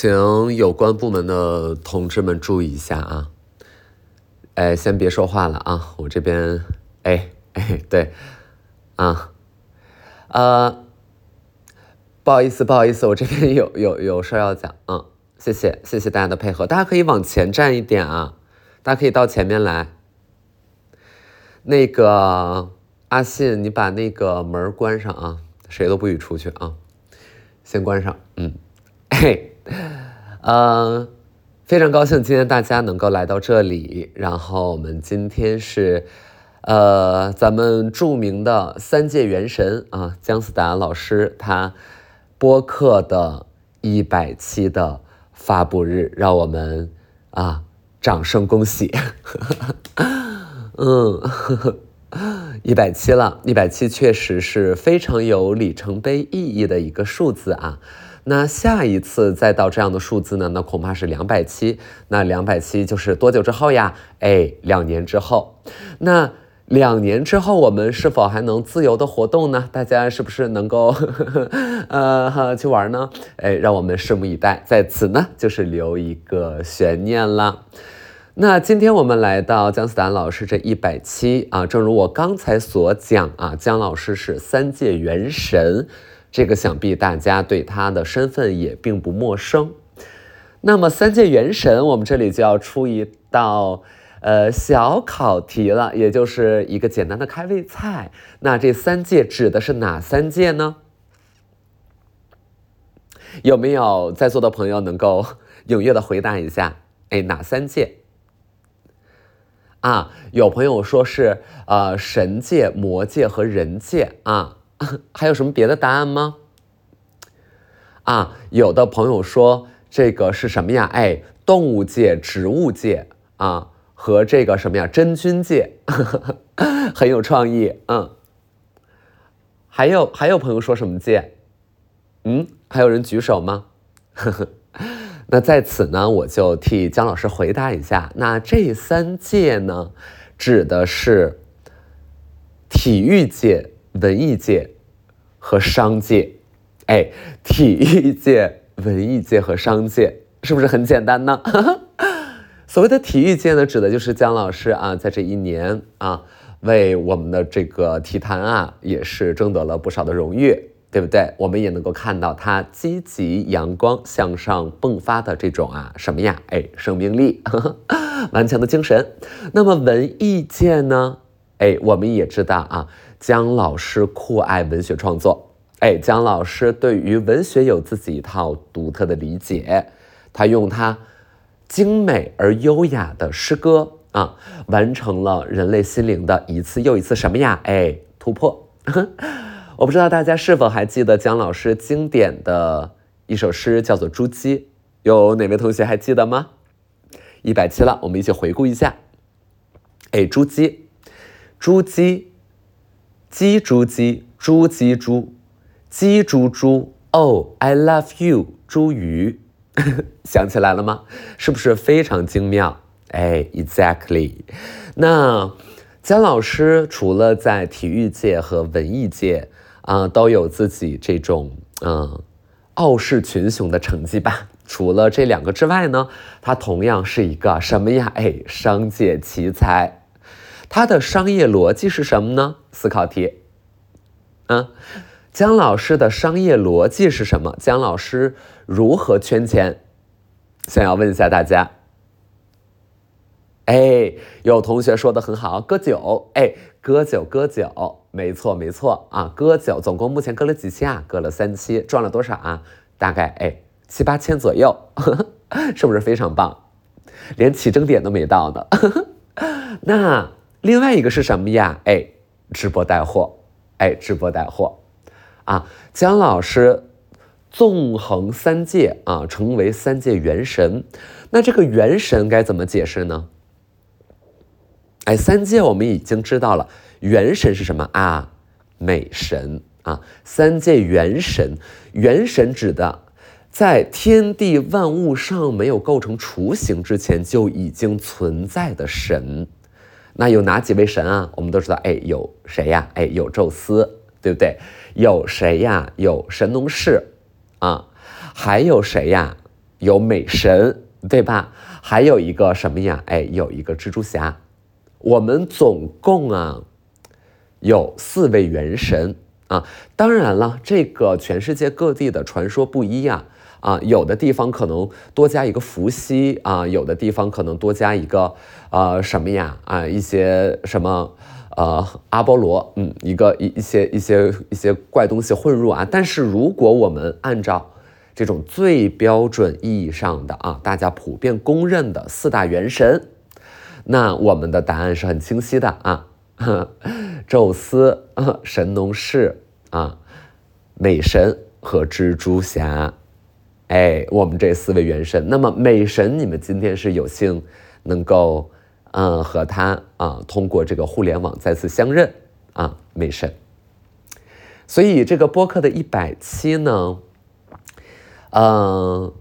请有关部门的同志们注意一下啊！哎，先别说话了啊，我这边，哎哎，对，啊，呃，不好意思，不好意思，我这边有 有有事要讲，嗯，谢谢谢谢大家的配合，大家可以往前站一点啊，大家可以到前面来。那个阿信，你把那个门关上啊，谁都不许出去啊，先关上，嗯，嘿。呃，非常高兴今天大家能够来到这里。然后我们今天是，呃，咱们著名的三界元神啊，姜思达老师他播客的一百期的发布日，让我们啊掌声恭喜。嗯，一百期了，一百期确实是非常有里程碑意义的一个数字啊。那下一次再到这样的数字呢？那恐怕是两百七。那两百七就是多久之后呀？哎，两年之后。那两年之后，我们是否还能自由的活动呢？大家是不是能够 呃去玩呢？哎，让我们拭目以待。在此呢，就是留一个悬念了。那今天我们来到姜思达老师这一百期啊，正如我刚才所讲啊，姜老师是三界元神。这个想必大家对他的身份也并不陌生。那么三界元神，我们这里就要出一道呃小考题了，也就是一个简单的开胃菜。那这三界指的是哪三界呢？有没有在座的朋友能够 踊跃的回答一下？哎，哪三界？啊，有朋友说是呃神界、魔界和人界啊。还有什么别的答案吗？啊，有的朋友说这个是什么呀？哎，动物界、植物界啊，和这个什么呀？真菌界，呵呵很有创意。嗯，还有还有朋友说什么界？嗯，还有人举手吗？呵 呵那在此呢，我就替姜老师回答一下。那这三界呢，指的是体育界。文艺界和商界，哎，体育界、文艺界和商界是不是很简单呢？所谓的体育界呢，指的就是姜老师啊，在这一年啊，为我们的这个体坛啊，也是争得了不少的荣誉，对不对？我们也能够看到他积极、阳光、向上迸发的这种啊什么呀？哎，生命力，顽强的精神。那么文艺界呢？哎，我们也知道啊。姜老师酷爱文学创作，哎，姜老师对于文学有自己一套独特的理解，他用他精美而优雅的诗歌啊，完成了人类心灵的一次又一次什么呀？哎，突破。我不知道大家是否还记得姜老师经典的一首诗，叫做《朱姬》，有哪位同学还记得吗？一百七了，我们一起回顾一下。哎，《朱姬》，朱姬。鸡猪鸡，猪鸡猪，鸡猪猪。Oh, I love you，猪鱼，想起来了吗？是不是非常精妙？哎，Exactly。那姜老师除了在体育界和文艺界啊都有自己这种嗯傲视群雄的成绩吧，除了这两个之外呢，他同样是一个什么呀？哎，商界奇才。他的商业逻辑是什么呢？思考题。嗯，姜老师的商业逻辑是什么？姜老师如何圈钱？想要问一下大家。哎，有同学说的很好，割韭。哎，割韭，割韭，没错，没错啊，割韭。总共目前割了几期啊？割了三期，赚了多少啊？大概哎七八千左右，是不是非常棒？连起征点都没到呢。那。另外一个是什么呀？哎，直播带货，哎，直播带货，啊，姜老师纵横三界啊，成为三界元神。那这个元神该怎么解释呢？哎，三界我们已经知道了，元神是什么啊？美神啊，三界元神，元神指的在天地万物尚没有构成雏形之前就已经存在的神。那有哪几位神啊？我们都知道，哎，有谁呀？哎，有宙斯，对不对？有谁呀？有神农氏，啊，还有谁呀？有美神，对吧？还有一个什么呀？哎，有一个蜘蛛侠。我们总共啊有四位元神啊。当然了，这个全世界各地的传说不一样啊，有的地方可能多加一个伏羲啊，有的地方可能多加一个呃什么呀啊一些什么。呃，阿波罗，嗯，一个一一些一些一些怪东西混入啊。但是如果我们按照这种最标准意义上的啊，大家普遍公认的四大元神，那我们的答案是很清晰的啊。宙斯、神农氏啊、美神和蜘蛛侠，哎，我们这四位元神。那么美神，你们今天是有幸能够。嗯，和他啊，通过这个互联网再次相认啊，美神。所以这个播客的一百期呢，嗯，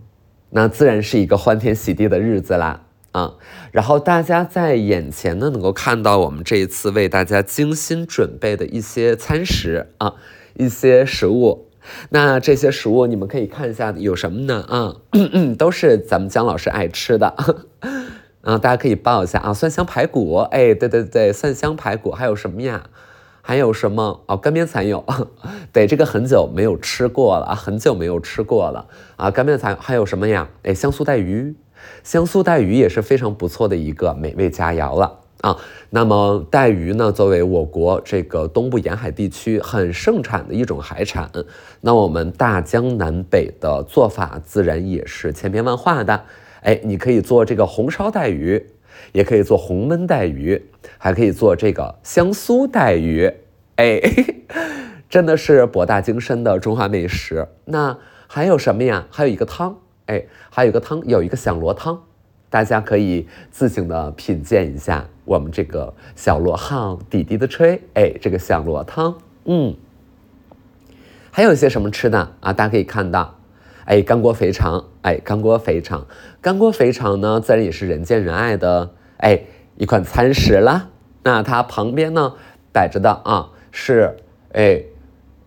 那自然是一个欢天喜地的日子啦啊。然后大家在眼前呢，能够看到我们这一次为大家精心准备的一些餐食啊，一些食物。那这些食物你们可以看一下有什么呢？啊，都是咱们姜老师爱吃的。啊，大家可以报一下啊，蒜香排骨，哎，对对对，蒜香排骨，还有什么呀？还有什么？哦，干煸蚕蛹，对，这个很久没有吃过了啊，很久没有吃过了啊，干煸蚕还有什么呀？哎，香酥带鱼，香酥带鱼也是非常不错的一个美味佳肴了啊。那么带鱼呢，作为我国这个东部沿海地区很盛产的一种海产，那我们大江南北的做法自然也是千变万化的。哎，你可以做这个红烧带鱼，也可以做红焖带鱼，还可以做这个香酥带鱼。哎，真的是博大精深的中华美食。那还有什么呀？还有一个汤，哎，还有一个汤，有一个响螺汤，大家可以自行的品鉴一下我们这个小螺号滴滴的吹。哎，这个响螺汤，嗯，还有一些什么吃的啊？大家可以看到。哎，干锅肥肠，哎，干锅肥肠，干锅肥肠呢，自然也是人见人爱的，哎，一款餐食啦。那它旁边呢摆着的啊是，哎，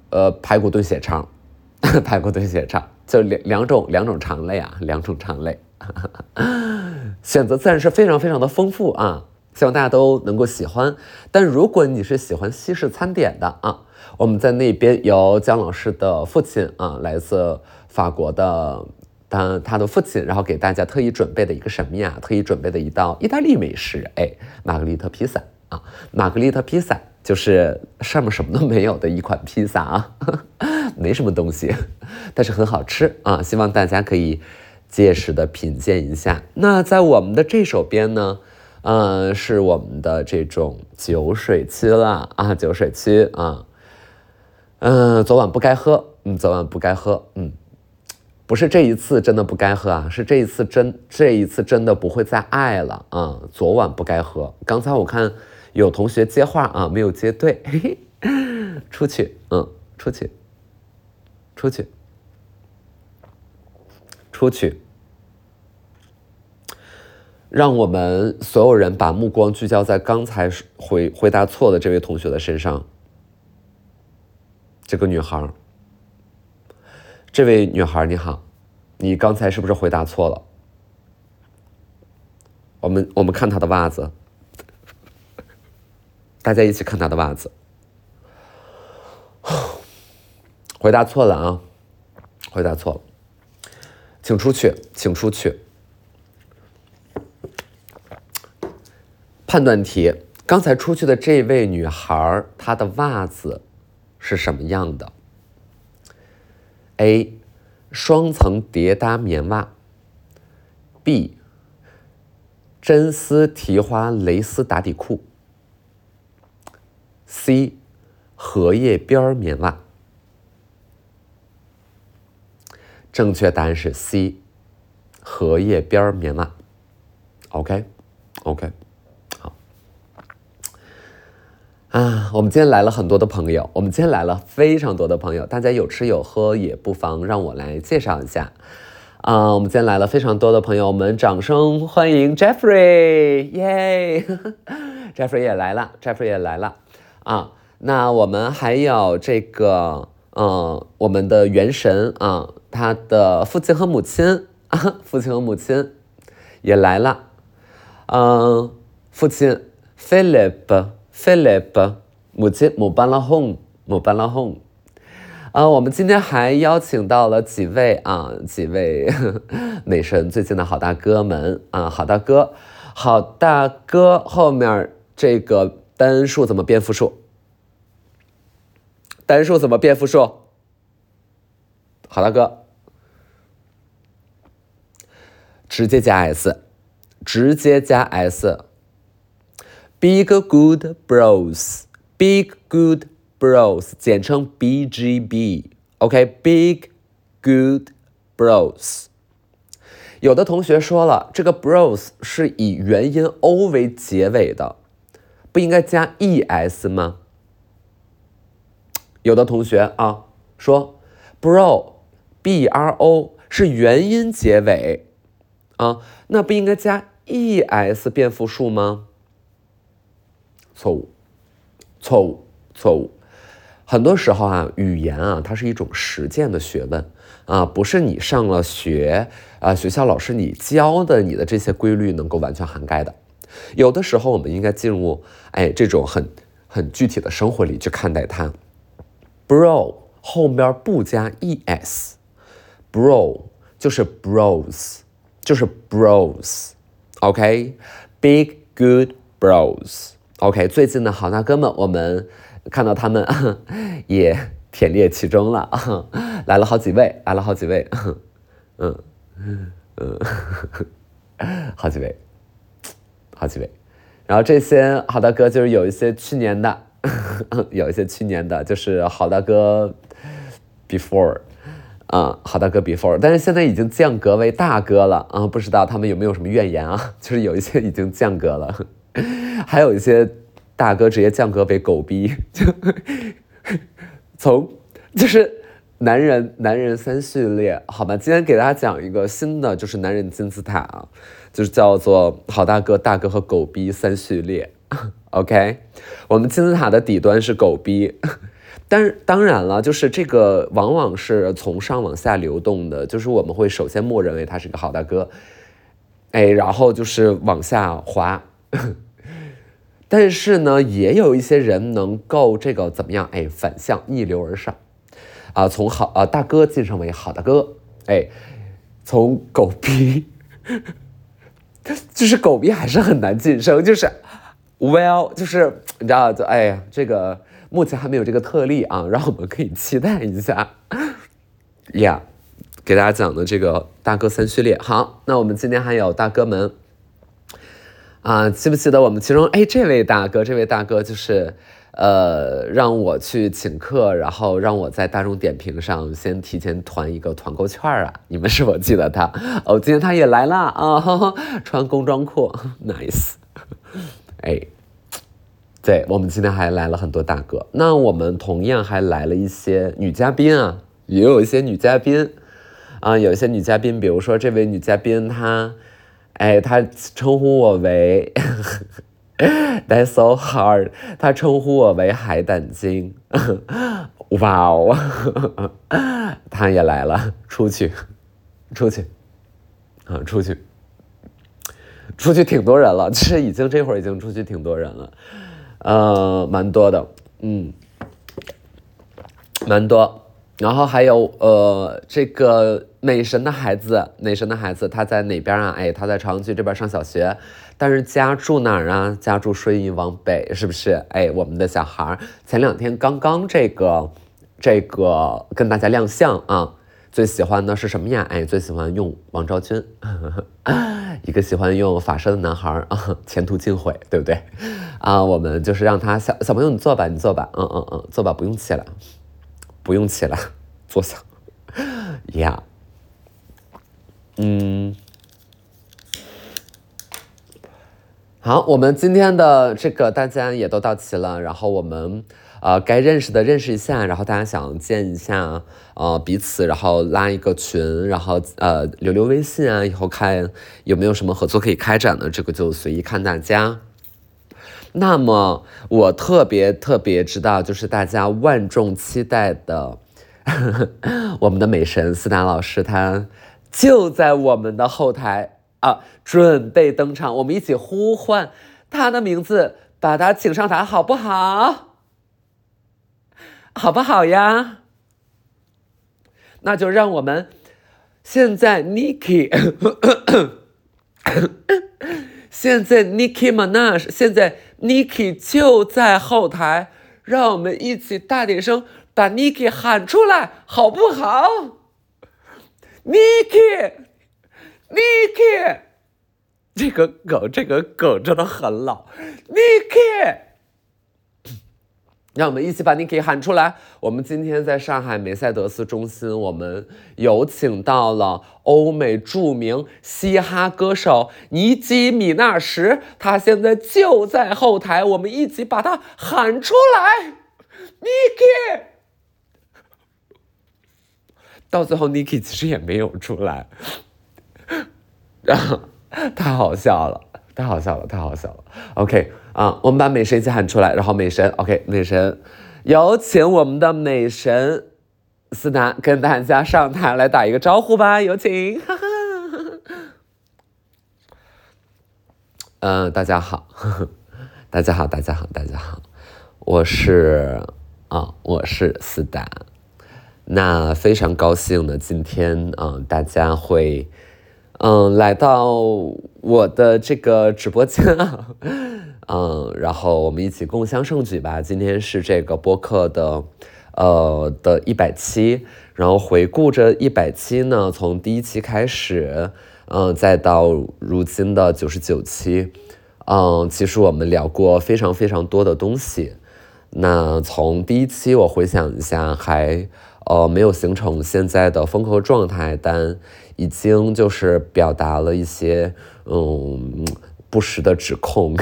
呃，排骨炖血肠，排骨炖血肠，就两两种两种肠类啊，两种肠类，选择自然是非常非常的丰富啊，希望大家都能够喜欢。但如果你是喜欢西式餐点的啊，我们在那边有姜老师的父亲啊，来自。法国的，他他的父亲，然后给大家特意准备的一个什么呀？特意准备的一道意大利美食，哎，玛格丽特披萨啊，玛格丽特披萨就是上面什么都没有的一款披萨啊，没什么东西，但是很好吃啊，希望大家可以届时的品鉴一下。那在我们的这手边呢，呃，是我们的这种酒水区了啊，酒水区啊，嗯，昨晚不该喝，嗯，昨晚不该喝，嗯。不是这一次真的不该喝啊，是这一次真这一次真的不会再爱了啊！昨晚不该喝，刚才我看有同学接话啊，没有接对，嘿嘿，出去，嗯，出去，出去，出去，让我们所有人把目光聚焦在刚才回回答错的这位同学的身上，这个女孩。这位女孩你好，你刚才是不是回答错了？我们我们看她的袜子，大家一起看她的袜子。回答错了啊！回答错了，请出去，请出去。判断题：刚才出去的这位女孩，她的袜子是什么样的？A，双层叠搭棉袜。B，真丝提花蕾丝打底裤。C，荷叶边棉袜。正确答案是 C，荷叶边棉袜。OK，OK。啊，我们今天来了很多的朋友，我们今天来了非常多的朋友，大家有吃有喝，也不妨让我来介绍一下。啊，我们今天来了非常多的朋友，我们掌声欢迎 Jeffrey，耶，Jeffrey 也来了，Jeffrey 也来了。啊，那我们还有这个，嗯，我们的元神啊，他的父亲和母亲啊，父亲和母亲也来了。嗯，父亲 Philip philipp 母亲母班拉轰，母巴拉轰。啊，我们今天还邀请到了几位啊，几位 美神最近的好大哥们啊，好大哥，好大哥后面这个单数怎么变复数？单数怎么变复数？好大哥，直接加 s，直接加 s。Big good bros，big good。Bros，简称 BGB，OK，Big Good Bros。有的同学说了，这个 Bros 是以元音 O 为结尾的，不应该加 ES 吗？有的同学啊说，Bro，B R O 是元音结尾啊，那不应该加 ES 变复数吗？错误，错误，错误。很多时候啊，语言啊，它是一种实践的学问啊，不是你上了学啊，学校老师你教的你的这些规律能够完全涵盖的。有的时候，我们应该进入哎这种很很具体的生活里去看待它。Bro 后边不加 es，Bro 就是 Bros，就是 Bros，OK，Big Good bros OK，最近的好大哥们，我们。看到他们 也忝列其中了，来了好几位，来了好几位，嗯 嗯，好几位，好几位。然后这些好大哥就是有一些去年的，有一些去年的，就是好大哥 before，啊，好大哥 before，但是现在已经降格为大哥了啊，不知道他们有没有什么怨言啊？就是有一些已经降格了，还有一些。大哥直接降格为狗逼，就从就是男人男人三序列，好吧，今天给大家讲一个新的，就是男人金字塔啊，就是叫做好大哥、大哥和狗逼三序列。OK，我们金字塔的底端是狗逼，但是当然了，就是这个往往是从上往下流动的，就是我们会首先默认为他是个好大哥，哎，然后就是往下滑。但是呢，也有一些人能够这个怎么样？哎，反向逆流而上，啊，从好啊大哥晋升为好大哥，哎，从狗逼，就是狗逼还是很难晋升，就是 well，就是你知道，就哎呀，这个目前还没有这个特例啊，让我们可以期待一下。呀，给大家讲的这个大哥三序列，好，那我们今天还有大哥们。啊，记不记得我们其中哎，这位大哥，这位大哥就是，呃，让我去请客，然后让我在大众点评上先提前团一个团购券啊。你们是否记得他？哦，今天他也来了啊，穿工装裤，nice。哎，对我们今天还来了很多大哥，那我们同样还来了一些女嘉宾啊，也有一些女嘉宾啊，有一些女嘉宾，比如说这位女嘉宾她。哎，他称呼我为 That's so hard。他称呼我为海胆精。哇哦，他也来了，出去，出去，啊，出去，出去挺多人了，其实已经这会儿已经出去挺多人了，呃，蛮多的，嗯，蛮多。然后还有呃，这个美神的孩子，美神的孩子他在哪边啊？哎，他在朝阳区这边上小学，但是家住哪儿啊？家住顺义往北，是不是？哎，我们的小孩前两天刚刚这个这个跟大家亮相啊，最喜欢的是什么呀？哎，最喜欢用王昭君，一个喜欢用法式的男孩啊，前途尽毁，对不对？啊，我们就是让他小小朋友你坐吧，你坐吧，嗯嗯嗯，坐吧，不用起来。不用起来，坐下。呀，嗯，好，我们今天的这个大家也都到齐了，然后我们呃该认识的认识一下，然后大家想见一下呃彼此，然后拉一个群，然后呃留留微信啊，以后看有没有什么合作可以开展的，这个就随意看大家。那么我特别特别知道，就是大家万众期待的，我们的美神思达老师，他就在我们的后台啊，准备登场，我们一起呼唤他的名字，把他请上台，好不好？好不好呀？那就让我们现在 Niki，现在 Niki Minaj，现在 Niki 就在后台，让我们一起大点声把 Niki 喊出来，好不好？Niki，Niki，这个梗，这个梗真的很老，Niki。让我们一起把 Niki 喊出来。我们今天在上海梅赛德斯中心，我们有请到了欧美著名嘻哈歌手尼基米纳什，他现在就在后台，我们一起把他喊出来。Niki，到最后 Niki 其实也没有出来，然后太好笑了，太好笑了，太好笑了。OK。啊，我们把美神一起喊出来，然后美神，OK，美神，有请我们的美神思南跟大家上台来打一个招呼吧，有请。嗯，大家好，大家好，大家好，大家好，我是啊，我是思达，那非常高兴呢今天啊，大家会嗯来到我的这个直播间啊。嗯，然后我们一起共襄盛举吧。今天是这个播客的，呃的一百期。然后回顾着一百期呢，从第一期开始，嗯，再到如今的九十九期，嗯，其实我们聊过非常非常多的东西。那从第一期我回想一下，还呃没有形成现在的风格状态，但已经就是表达了一些，嗯。不实的指控，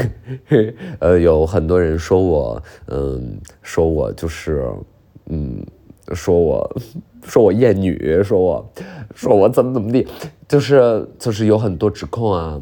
呃，有很多人说我，嗯，说我就是，嗯，说我，说我厌女，说我，说我怎么怎么地，就是就是有很多指控啊，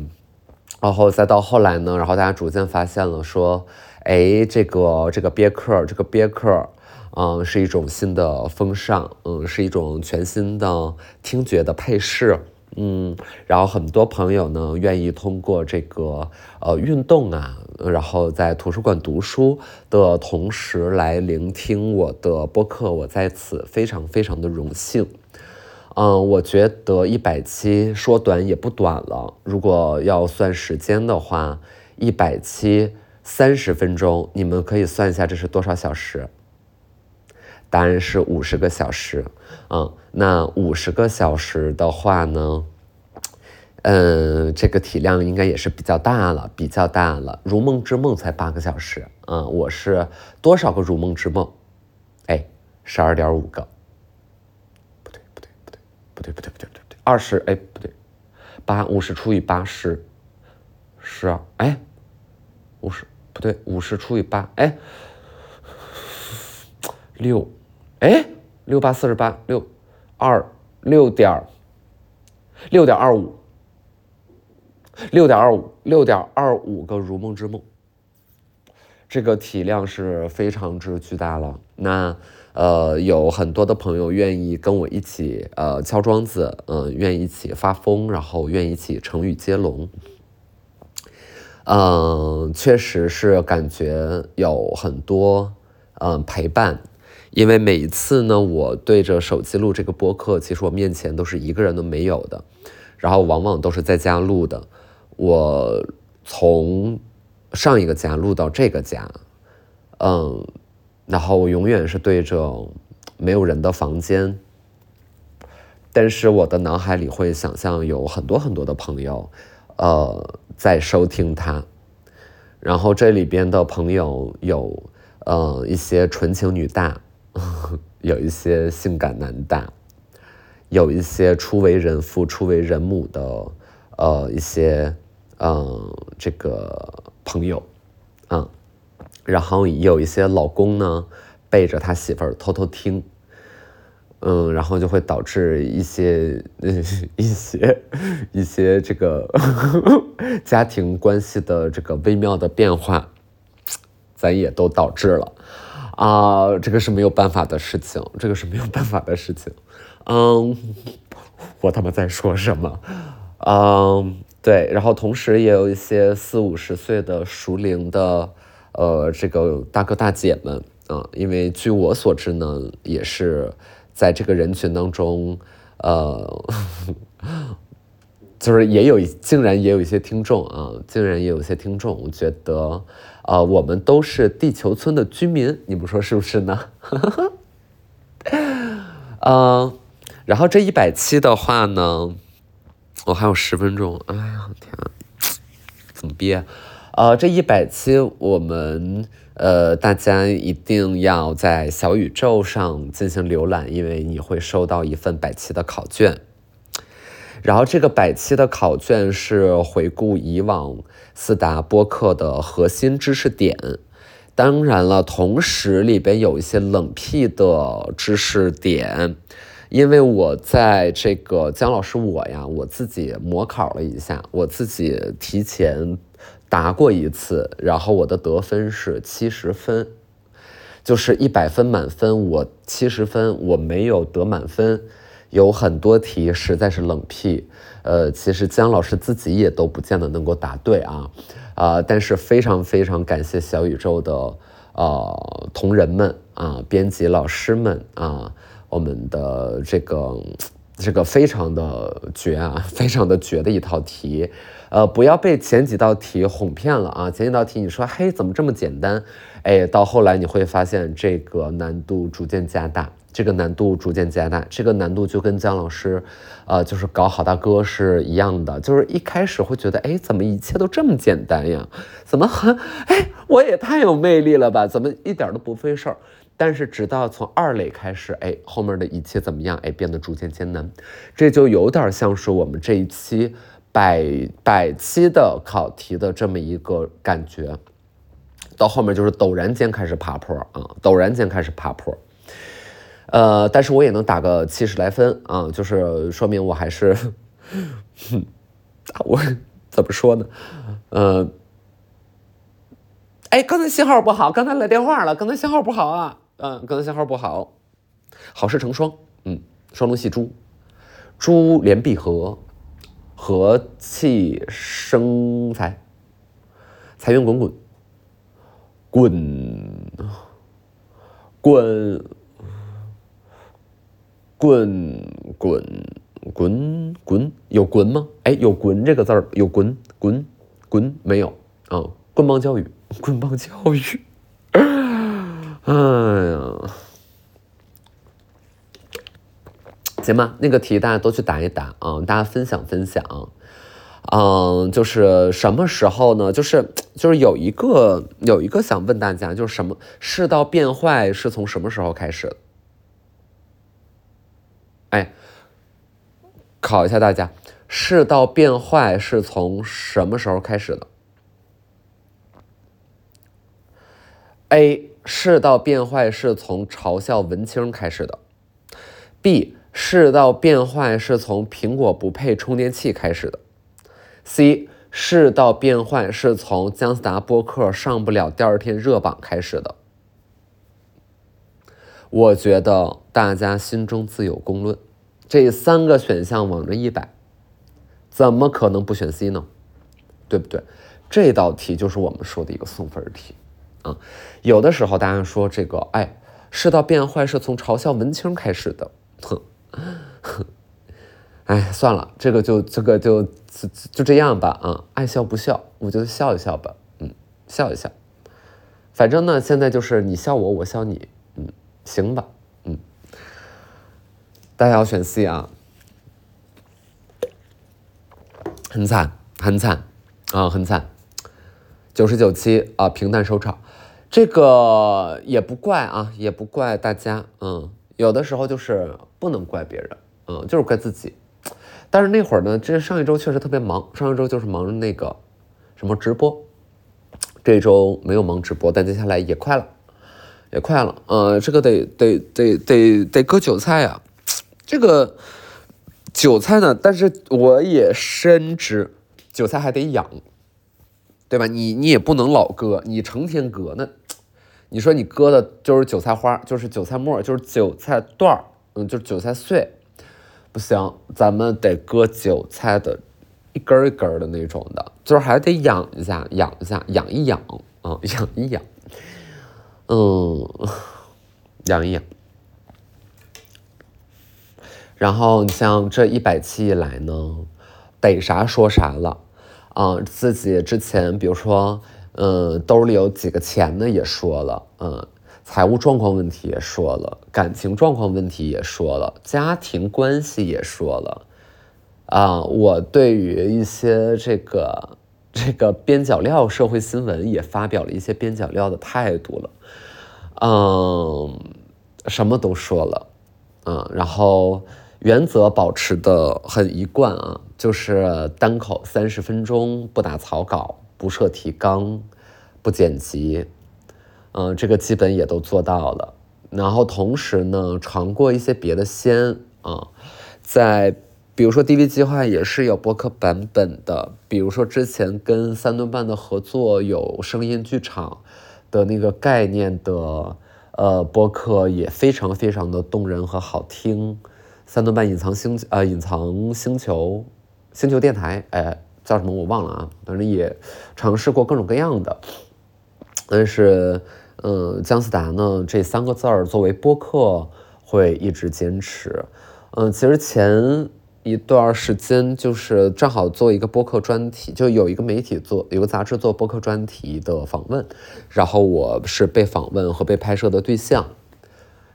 然后再到后来呢，然后大家逐渐发现了，说，哎，这个这个憋克，这个憋克，嗯，是一种新的风尚，嗯，是一种全新的听觉的配饰。嗯，然后很多朋友呢愿意通过这个呃运动啊，然后在图书馆读书的同时来聆听我的播客，我在此非常非常的荣幸。嗯，我觉得一百期说短也不短了，如果要算时间的话，一百期三十分钟，你们可以算一下这是多少小时？答案是五十个小时，嗯，那五十个小时的话呢，嗯，这个体量应该也是比较大了，比较大了。如梦之梦才八个小时，嗯，我是多少个如梦之梦？哎，十二点五个。不对，不对，不对，不对，不对，不对，不对，二十，哎，不对，八五十除以八十，十二，哎，五十不对，五十除以八，哎，六。哎。六八四十八，六二六点六点二五，六点二五，六点二五个如梦之梦，这个体量是非常之巨大了。那呃，有很多的朋友愿意跟我一起呃敲庄子，嗯，愿意一起发疯，然后愿意一起成语接龙，嗯，确实是感觉有很多嗯陪伴。因为每一次呢，我对着手机录这个播客，其实我面前都是一个人都没有的，然后往往都是在家录的。我从上一个家录到这个家，嗯，然后我永远是对着没有人的房间，但是我的脑海里会想象有很多很多的朋友，呃，在收听它，然后这里边的朋友有，呃，一些纯情女大。有一些性感男大，有一些初为人父、初为人母的，呃，一些嗯，这个朋友，嗯，然后有一些老公呢，背着他媳妇儿偷偷听，嗯，然后就会导致一些嗯 一些一些这个 家庭关系的这个微妙的变化，咱也都导致了。啊，这个是没有办法的事情，这个是没有办法的事情。嗯，我他妈在说什么？嗯，对，然后同时也有一些四五十岁的熟龄的，呃，这个大哥大姐们啊，因为据我所知呢，也是在这个人群当中，呃，就是也有，竟然也有一些听众啊，竟然也有一些听众，我觉得，啊，我们都是地球村的居民，你们说是不是呢？嗯，然后这一百期的话呢？我还有十分钟，哎呀天啊，怎么憋？呃，这一百期我们呃，大家一定要在小宇宙上进行浏览，因为你会收到一份百期的考卷。然后这个百期的考卷是回顾以往四达播客的核心知识点，当然了，同时里边有一些冷僻的知识点。因为我在这个姜老师我呀，我自己模考了一下，我自己提前答过一次，然后我的得分是七十分，就是一百分满分，我七十分，我没有得满分，有很多题实在是冷僻，呃，其实姜老师自己也都不见得能够答对啊，啊，但是非常非常感谢小宇宙的呃同仁们啊，编辑老师们啊。我们的这个这个非常的绝啊，非常的绝的一套题，呃，不要被前几道题哄骗了啊！前几道题你说嘿，怎么这么简单？哎，到后来你会发现这个难度逐渐加大，这个难度逐渐加大，这个难度就跟姜老师，呃，就是搞好大哥是一样的，就是一开始会觉得哎，怎么一切都这么简单呀？怎么很哎，我也太有魅力了吧？怎么一点都不费事儿？但是直到从二类开始，哎，后面的一切怎么样？哎，变得逐渐艰难，这就有点像是我们这一期百百期的考题的这么一个感觉。到后面就是陡然间开始爬坡啊，陡然间开始爬坡。呃，但是我也能打个七十来分啊，就是说明我还是，我怎么说呢？呃，哎，刚才信号不好，刚才来电话了，刚才信号不好啊。嗯，刚才信号不好，好事成双，嗯，双龙戏珠，珠联璧合，和气生财，财源滚滚，滚滚滚滚滚滚，有滚吗？哎，有滚这个字儿，有滚滚滚没有？啊，棍棒教育，棍棒教育。哎呀，行吧，那个题大家都去答一答啊，大家分享分享。嗯，就是什么时候呢？就是就是有一个有一个想问大家，就是什么世道变坏是从什么时候开始的？哎，考一下大家，世道变坏是从什么时候开始的？A。世道变坏是从嘲笑文青开始的，B 世道变坏是从苹果不配充电器开始的，C 世道变坏是从姜思达播客上不了第二天热榜开始的。我觉得大家心中自有公论，这三个选项往这一摆，怎么可能不选 C 呢？对不对？这道题就是我们说的一个送分题。啊，有的时候大家说这个，哎，世道变坏是从嘲笑文青开始的，哼，哎，算了，这个就这个就就就这样吧，啊，爱笑不笑，我就笑一笑吧，嗯，笑一笑，反正呢，现在就是你笑我，我笑你，行吧，嗯，大家要选 C 啊，很惨，很惨，啊，很惨，九十九期啊，平淡收场。这个也不怪啊，也不怪大家，嗯，有的时候就是不能怪别人，嗯，就是怪自己。但是那会儿呢，这上一周确实特别忙，上一周就是忙着那个什么直播，这周没有忙直播，但接下来也快了，也快了，呃，这个得得得得得割韭菜啊，这个韭菜呢，但是我也深知韭菜还得养。对吧？你你也不能老割，你成天割那，你说你割的就是韭菜花，就是韭菜末，就是韭菜段儿，嗯，就是韭菜碎，不行，咱们得割韭菜的一根一根的那种的，就是还得养一下，养一下，养一养啊，养一养，嗯，养一养。然后你像这一百期以来呢，逮啥说啥了，啊，自己之前比如说，嗯，兜里有几个钱呢也说了，嗯，财务状况问题也说了，感情状况问题也说了，家庭关系也说了，啊，我对于一些这个这个边角料社会新闻也发表了一些边角料的态度了，嗯，什么都说了，嗯，然后。原则保持的很一贯啊，就是单口三十分钟，不打草稿，不设提纲，不剪辑，嗯，这个基本也都做到了。然后同时呢，尝过一些别的鲜啊，在比如说 DV 计划也是有播客版本的，比如说之前跟三顿半的合作有声音剧场的那个概念的呃播客，也非常非常的动人和好听。三顿半隐藏星呃隐藏星球，星球电台哎叫什么我忘了啊，反正也尝试过各种各样的，但是嗯姜思达呢这三个字儿作为播客会一直坚持，嗯其实前一段时间就是正好做一个播客专题，就有一个媒体做有个杂志做播客专题的访问，然后我是被访问和被拍摄的对象。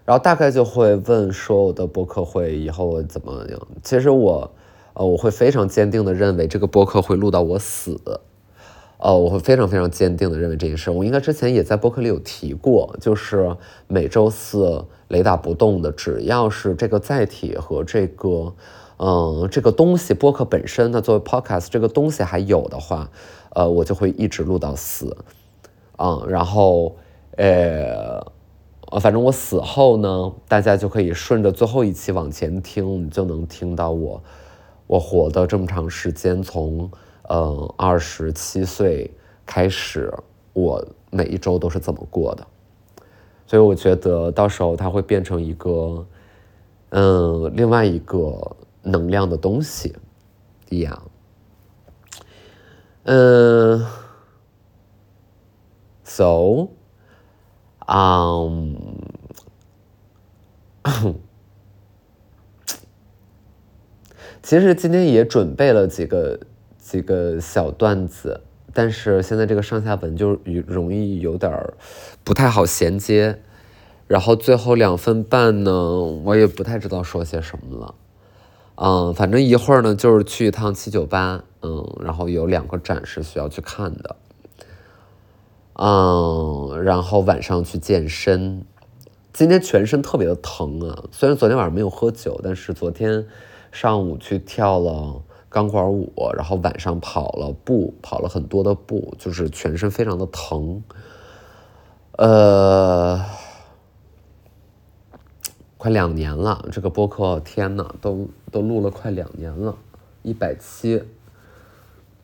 然后大概就会问说我的播客会以后怎么样？其实我，呃，我会非常坚定的认为这个播客会录到我死，呃，我会非常非常坚定的认为这件事。我应该之前也在播客里有提过，就是每周四雷打不动的，只要是这个载体和这个，嗯，这个东西播客本身，它作为 podcast 这个东西还有的话，呃，我就会一直录到死，嗯，然后，呃。呃，反正我死后呢，大家就可以顺着最后一期往前听，你就能听到我，我活的这么长时间，从呃二十七岁开始，我每一周都是怎么过的。所以我觉得到时候它会变成一个，嗯，另外一个能量的东西一样。嗯，so。嗯，其实今天也准备了几个几个小段子，但是现在这个上下文就容易有点不太好衔接，然后最后两分半呢，我也不太知道说些什么了。嗯，反正一会儿呢就是去一趟七九八，嗯，然后有两个展是需要去看的。嗯，然后晚上去健身，今天全身特别的疼啊！虽然昨天晚上没有喝酒，但是昨天上午去跳了钢管舞，然后晚上跑了步，跑了很多的步，就是全身非常的疼。呃，快两年了，这个播客，天呐，都都录了快两年了，一百七。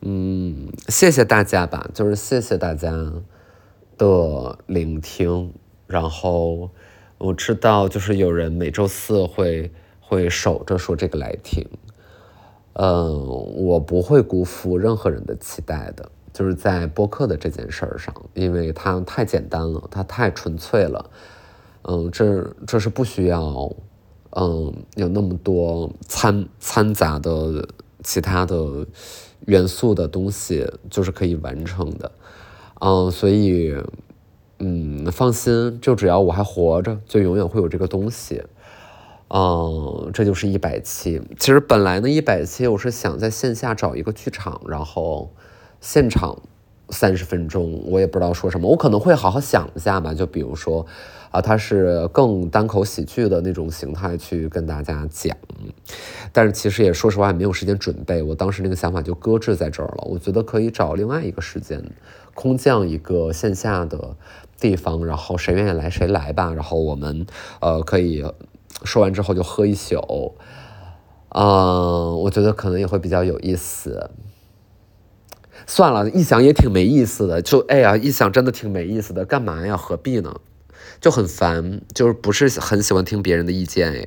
嗯，谢谢大家吧，就是谢谢大家。的聆听，然后我知道，就是有人每周四会会守着说这个来听，嗯，我不会辜负任何人的期待的，就是在播客的这件事儿上，因为它太简单了，它太纯粹了，嗯，这这是不需要，嗯，有那么多掺掺杂的其他的元素的东西，就是可以完成的。嗯，所以，嗯，放心，就只要我还活着，就永远会有这个东西。嗯，这就是一百期。其实本来呢，一百期我是想在线下找一个剧场，然后现场三十分钟，我也不知道说什么，我可能会好好想一下吧。就比如说，啊，它是更单口喜剧的那种形态去跟大家讲，但是其实也说实话没有时间准备，我当时那个想法就搁置在这儿了。我觉得可以找另外一个时间。空降一个线下的地方，然后谁愿意来谁来吧。然后我们呃可以说完之后就喝一宿，嗯，我觉得可能也会比较有意思。算了，一想也挺没意思的，就哎呀，一想真的挺没意思的，干嘛呀？何必呢？就很烦，就是不是很喜欢听别人的意见哎。